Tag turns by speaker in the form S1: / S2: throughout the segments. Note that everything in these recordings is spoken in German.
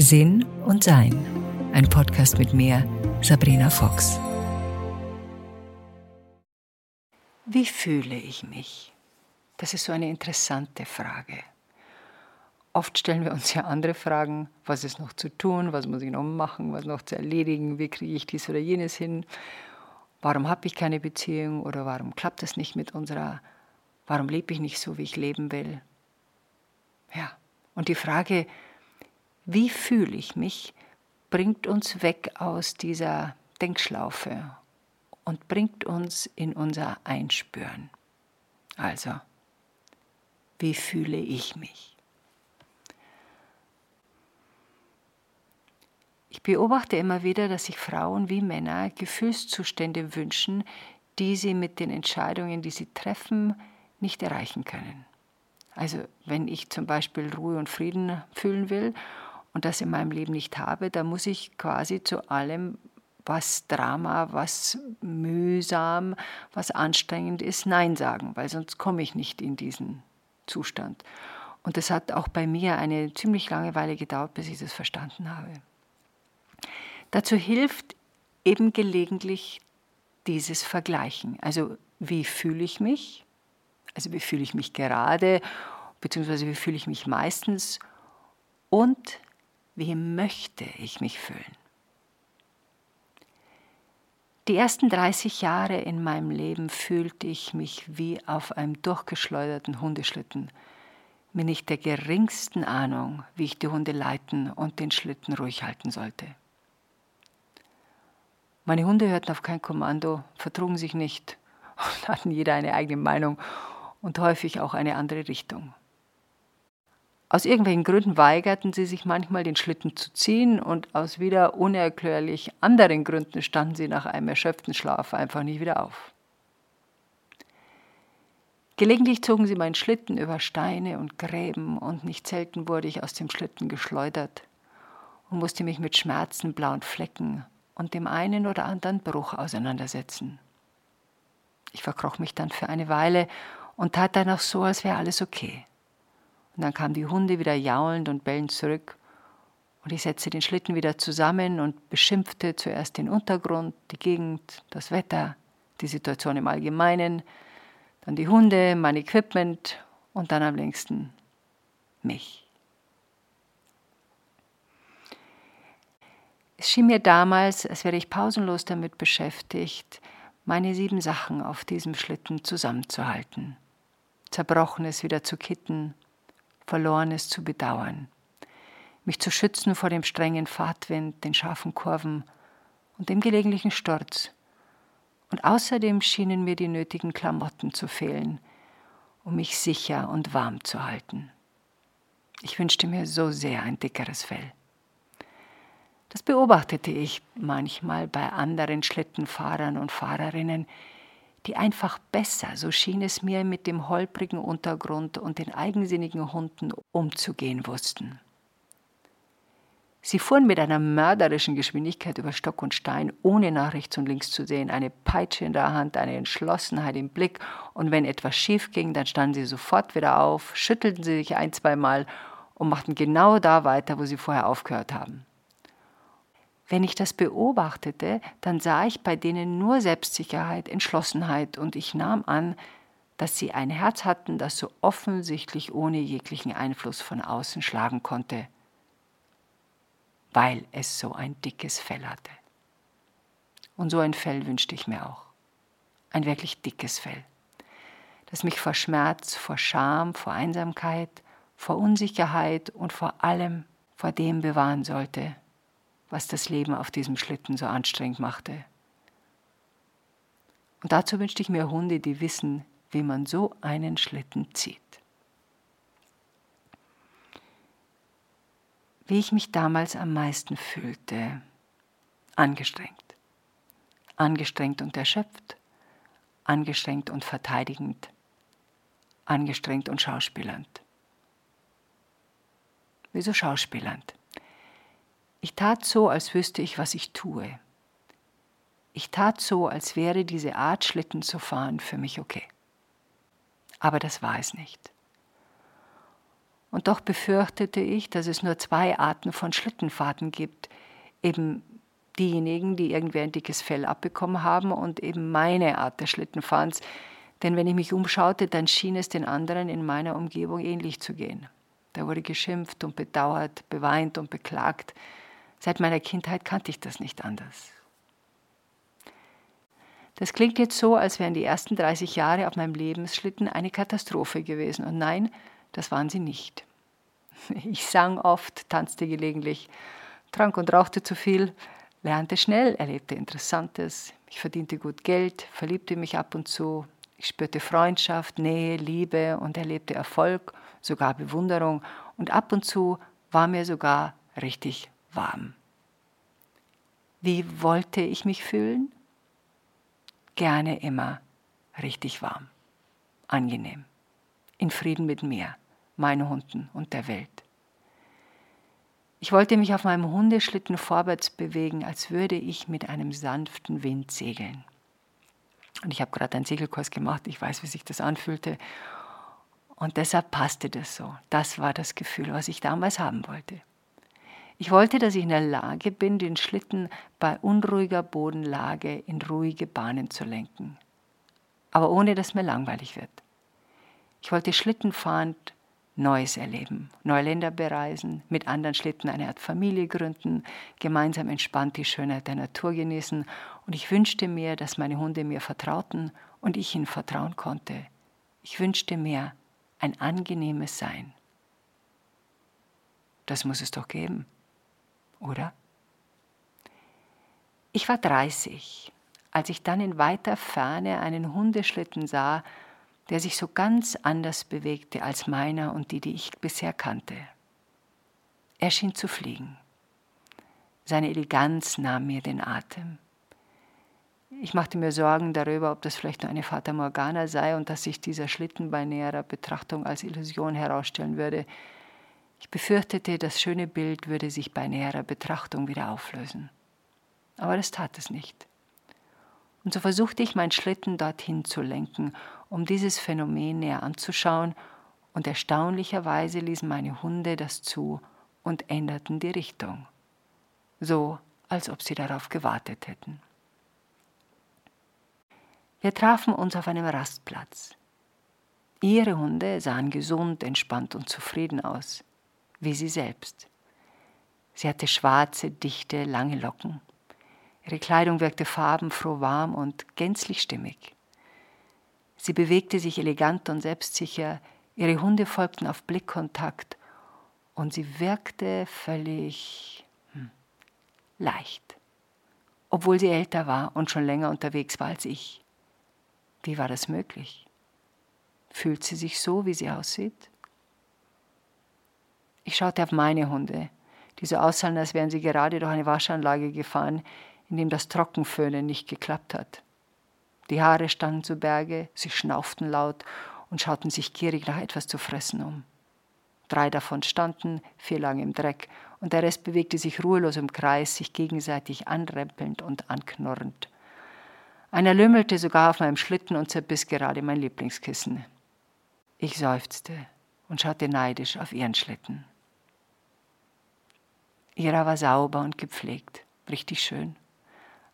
S1: Sinn und Sein. Ein Podcast mit mir, Sabrina Fox. Wie fühle ich mich? Das ist so eine interessante Frage. Oft stellen wir uns ja andere Fragen. Was ist noch zu tun? Was muss ich noch machen? Was noch zu erledigen? Wie kriege ich dies oder jenes hin? Warum habe ich keine Beziehung? Oder warum klappt es nicht mit unserer? Warum lebe ich nicht so, wie ich leben will? Ja, und die Frage, wie fühle ich mich, bringt uns weg aus dieser Denkschlaufe und bringt uns in unser Einspüren. Also, wie fühle ich mich? Ich beobachte immer wieder, dass sich Frauen wie Männer Gefühlszustände wünschen, die sie mit den Entscheidungen, die sie treffen, nicht erreichen können. Also wenn ich zum Beispiel Ruhe und Frieden fühlen will und das in meinem Leben nicht habe, dann muss ich quasi zu allem, was Drama, was mühsam, was anstrengend ist, Nein sagen, weil sonst komme ich nicht in diesen Zustand. Und das hat auch bei mir eine ziemlich lange Weile gedauert, bis ich das verstanden habe. Dazu hilft eben gelegentlich dieses Vergleichen. Also wie fühle ich mich? Also wie fühle ich mich gerade? Beziehungsweise wie fühle ich mich meistens? Und wie möchte ich mich fühlen? Die ersten 30 Jahre in meinem Leben fühlte ich mich wie auf einem durchgeschleuderten Hundeschlitten, mit nicht der geringsten Ahnung, wie ich die Hunde leiten und den Schlitten ruhig halten sollte. Meine Hunde hörten auf kein Kommando, vertrugen sich nicht und hatten jeder eine eigene Meinung und häufig auch eine andere Richtung. Aus irgendwelchen Gründen weigerten sie sich manchmal, den Schlitten zu ziehen, und aus wieder unerklärlich anderen Gründen standen sie nach einem erschöpften Schlaf einfach nicht wieder auf. Gelegentlich zogen sie meinen Schlitten über Steine und Gräben, und nicht selten wurde ich aus dem Schlitten geschleudert und musste mich mit Schmerzen, blauen Flecken und dem einen oder anderen Bruch auseinandersetzen. Ich verkroch mich dann für eine Weile und tat dann auch so, als wäre alles okay. Und dann kamen die Hunde wieder jaulend und bellend zurück. Und ich setzte den Schlitten wieder zusammen und beschimpfte zuerst den Untergrund, die Gegend, das Wetter, die Situation im Allgemeinen, dann die Hunde, mein Equipment und dann am längsten mich. Es schien mir damals, als wäre ich pausenlos damit beschäftigt, meine sieben Sachen auf diesem Schlitten zusammenzuhalten, Zerbrochenes wieder zu kitten, Verlorenes zu bedauern, mich zu schützen vor dem strengen Fahrtwind, den scharfen Kurven und dem gelegentlichen Sturz. Und außerdem schienen mir die nötigen Klamotten zu fehlen, um mich sicher und warm zu halten. Ich wünschte mir so sehr ein dickeres Fell. Das beobachtete ich manchmal bei anderen Schlittenfahrern und Fahrerinnen, die einfach besser, so schien es mir, mit dem holprigen Untergrund und den eigensinnigen Hunden umzugehen wussten. Sie fuhren mit einer mörderischen Geschwindigkeit über Stock und Stein, ohne nach rechts und links zu sehen, eine Peitsche in der Hand, eine Entschlossenheit im Blick, und wenn etwas schief ging, dann standen sie sofort wieder auf, schüttelten sie sich ein, zweimal und machten genau da weiter, wo sie vorher aufgehört haben. Wenn ich das beobachtete, dann sah ich bei denen nur Selbstsicherheit, Entschlossenheit und ich nahm an, dass sie ein Herz hatten, das so offensichtlich ohne jeglichen Einfluss von außen schlagen konnte, weil es so ein dickes Fell hatte. Und so ein Fell wünschte ich mir auch. Ein wirklich dickes Fell, das mich vor Schmerz, vor Scham, vor Einsamkeit, vor Unsicherheit und vor allem vor dem bewahren sollte, was das Leben auf diesem Schlitten so anstrengend machte. Und dazu wünschte ich mir Hunde, die wissen, wie man so einen Schlitten zieht. Wie ich mich damals am meisten fühlte, angestrengt. Angestrengt und erschöpft, angestrengt und verteidigend, angestrengt und schauspielernd. Wieso schauspielernd? Ich tat so, als wüsste ich, was ich tue. Ich tat so, als wäre diese Art Schlitten zu fahren für mich okay. Aber das war es nicht. Und doch befürchtete ich, dass es nur zwei Arten von Schlittenfahrten gibt. Eben diejenigen, die irgendwer ein dickes Fell abbekommen haben und eben meine Art des Schlittenfahrens. Denn wenn ich mich umschaute, dann schien es den anderen in meiner Umgebung ähnlich zu gehen. Da wurde geschimpft und bedauert, beweint und beklagt. Seit meiner Kindheit kannte ich das nicht anders. Das klingt jetzt so, als wären die ersten 30 Jahre auf meinem Lebensschlitten eine Katastrophe gewesen. Und nein, das waren sie nicht. Ich sang oft, tanzte gelegentlich, trank und rauchte zu viel, lernte schnell, erlebte Interessantes. Ich verdiente gut Geld, verliebte mich ab und zu. Ich spürte Freundschaft, Nähe, Liebe und erlebte Erfolg, sogar Bewunderung. Und ab und zu war mir sogar richtig warm. Wie wollte ich mich fühlen? Gerne immer richtig warm, angenehm, in Frieden mit mir meinen Hunden und der Welt. Ich wollte mich auf meinem Hundeschlitten vorwärts bewegen, als würde ich mit einem sanften Wind segeln. Und ich habe gerade einen Segelkurs gemacht, ich weiß, wie sich das anfühlte. Und deshalb passte das so. Das war das Gefühl, was ich damals haben wollte. Ich wollte, dass ich in der Lage bin, den Schlitten bei unruhiger Bodenlage in ruhige Bahnen zu lenken. Aber ohne dass mir langweilig wird. Ich wollte schlittenfahrend Neues erleben, neue Länder bereisen, mit anderen Schlitten eine Art Familie gründen, gemeinsam entspannt die Schönheit der Natur genießen. Und ich wünschte mir, dass meine Hunde mir vertrauten und ich ihnen vertrauen konnte. Ich wünschte mir ein angenehmes Sein. Das muss es doch geben, oder? Ich war 30, als ich dann in weiter Ferne einen Hundeschlitten sah, der sich so ganz anders bewegte als meiner und die, die ich bisher kannte. Er schien zu fliegen. Seine Eleganz nahm mir den Atem. Ich machte mir Sorgen darüber, ob das vielleicht nur eine Fata Morgana sei und dass sich dieser Schlitten bei näherer Betrachtung als Illusion herausstellen würde. Ich befürchtete, das schöne Bild würde sich bei näherer Betrachtung wieder auflösen. Aber das tat es nicht. Und so versuchte ich, meinen Schlitten dorthin zu lenken um dieses Phänomen näher anzuschauen, und erstaunlicherweise ließen meine Hunde das zu und änderten die Richtung, so als ob sie darauf gewartet hätten. Wir trafen uns auf einem Rastplatz. Ihre Hunde sahen gesund, entspannt und zufrieden aus, wie sie selbst. Sie hatte schwarze, dichte, lange Locken. Ihre Kleidung wirkte farbenfroh, warm und gänzlich stimmig. Sie bewegte sich elegant und selbstsicher, ihre Hunde folgten auf Blickkontakt und sie wirkte völlig hm, leicht, obwohl sie älter war und schon länger unterwegs war als ich. Wie war das möglich? Fühlt sie sich so, wie sie aussieht? Ich schaute auf meine Hunde, die so aussahen, als wären sie gerade durch eine Waschanlage gefahren, in dem das Trockenföhnen nicht geklappt hat. Die Haare standen zu Berge, sie schnauften laut und schauten sich gierig nach etwas zu fressen um. Drei davon standen, vier lagen im Dreck, und der Rest bewegte sich ruhelos im Kreis, sich gegenseitig anrempelnd und anknurrend. Einer lümmelte sogar auf meinem Schlitten und zerbiss gerade mein Lieblingskissen. Ich seufzte und schaute neidisch auf ihren Schlitten. Ihrer war sauber und gepflegt, richtig schön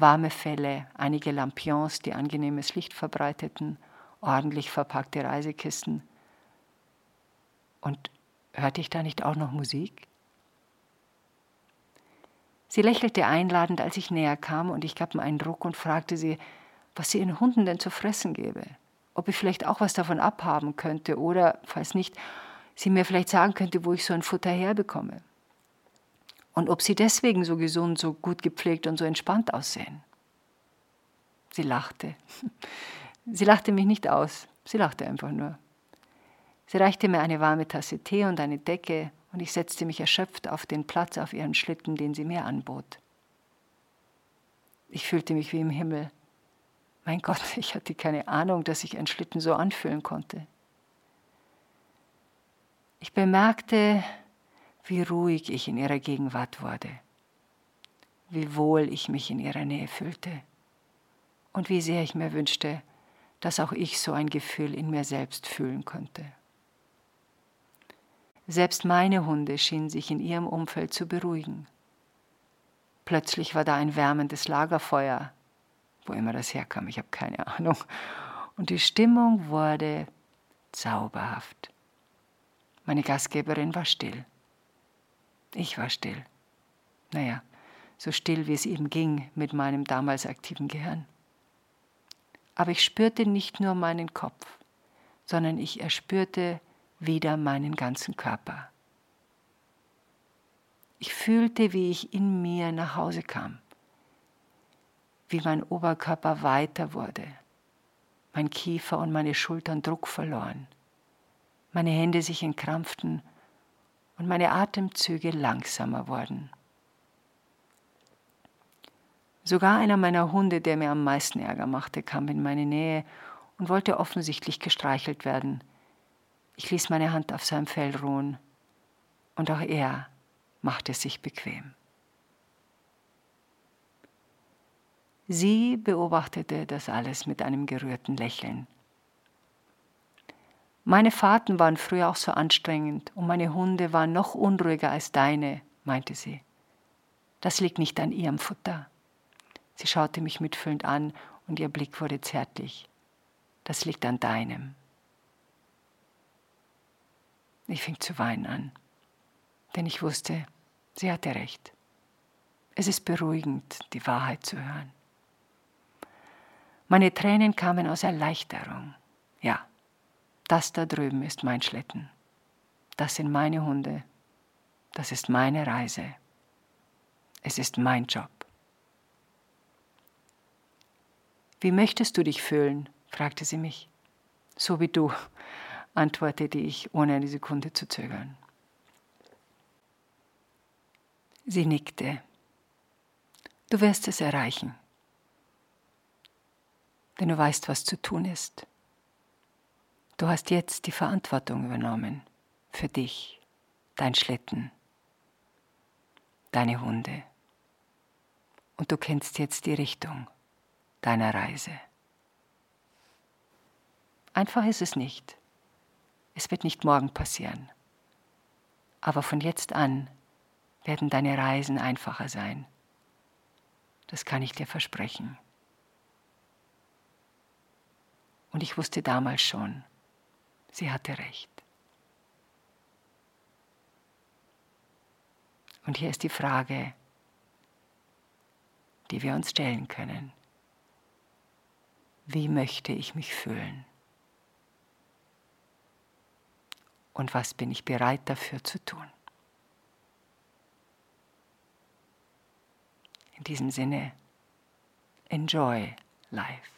S1: warme Felle, einige Lampions, die angenehmes Licht verbreiteten, ordentlich verpackte Reisekisten. Und hörte ich da nicht auch noch Musik? Sie lächelte einladend, als ich näher kam, und ich gab mir einen Druck und fragte sie, was sie ihren Hunden denn zu fressen gebe, ob ich vielleicht auch was davon abhaben könnte oder, falls nicht, sie mir vielleicht sagen könnte, wo ich so ein Futter herbekomme und ob sie deswegen so gesund, so gut gepflegt und so entspannt aussehen. Sie lachte. Sie lachte mich nicht aus, sie lachte einfach nur. Sie reichte mir eine warme Tasse Tee und eine Decke, und ich setzte mich erschöpft auf den Platz auf ihren Schlitten, den sie mir anbot. Ich fühlte mich wie im Himmel. Mein Gott, ich hatte keine Ahnung, dass sich ein Schlitten so anfühlen konnte. Ich bemerkte, wie ruhig ich in ihrer Gegenwart wurde, wie wohl ich mich in ihrer Nähe fühlte und wie sehr ich mir wünschte, dass auch ich so ein Gefühl in mir selbst fühlen könnte. Selbst meine Hunde schienen sich in ihrem Umfeld zu beruhigen. Plötzlich war da ein wärmendes Lagerfeuer, wo immer das herkam, ich habe keine Ahnung. Und die Stimmung wurde zauberhaft. Meine Gastgeberin war still. Ich war still. Naja, so still wie es eben ging mit meinem damals aktiven Gehirn. Aber ich spürte nicht nur meinen Kopf, sondern ich erspürte wieder meinen ganzen Körper. Ich fühlte, wie ich in mir nach Hause kam, wie mein Oberkörper weiter wurde, mein Kiefer und meine Schultern Druck verloren, meine Hände sich entkrampften und meine Atemzüge langsamer wurden. Sogar einer meiner Hunde, der mir am meisten Ärger machte, kam in meine Nähe und wollte offensichtlich gestreichelt werden. Ich ließ meine Hand auf seinem Fell ruhen und auch er machte sich bequem. Sie beobachtete das alles mit einem gerührten Lächeln. Meine Fahrten waren früher auch so anstrengend und meine Hunde waren noch unruhiger als deine, meinte sie. Das liegt nicht an ihrem Futter. Sie schaute mich mitfühlend an und ihr Blick wurde zärtlich. Das liegt an deinem. Ich fing zu weinen an, denn ich wusste, sie hatte recht. Es ist beruhigend, die Wahrheit zu hören. Meine Tränen kamen aus Erleichterung. Ja, das da drüben ist mein Schlitten. Das sind meine Hunde. Das ist meine Reise. Es ist mein Job. Wie möchtest du dich fühlen? fragte sie mich. So wie du, antwortete ich, ohne eine Sekunde zu zögern. Sie nickte. Du wirst es erreichen, denn du weißt, was zu tun ist. Du hast jetzt die Verantwortung übernommen für dich, dein Schlitten, deine Hunde. Und du kennst jetzt die Richtung deiner Reise. Einfach ist es nicht. Es wird nicht morgen passieren. Aber von jetzt an werden deine Reisen einfacher sein. Das kann ich dir versprechen. Und ich wusste damals schon, sie hatte recht. Und hier ist die Frage, die wir uns stellen können wie möchte ich mich fühlen? Und was bin ich bereit dafür zu tun? In diesem Sinne, enjoy life.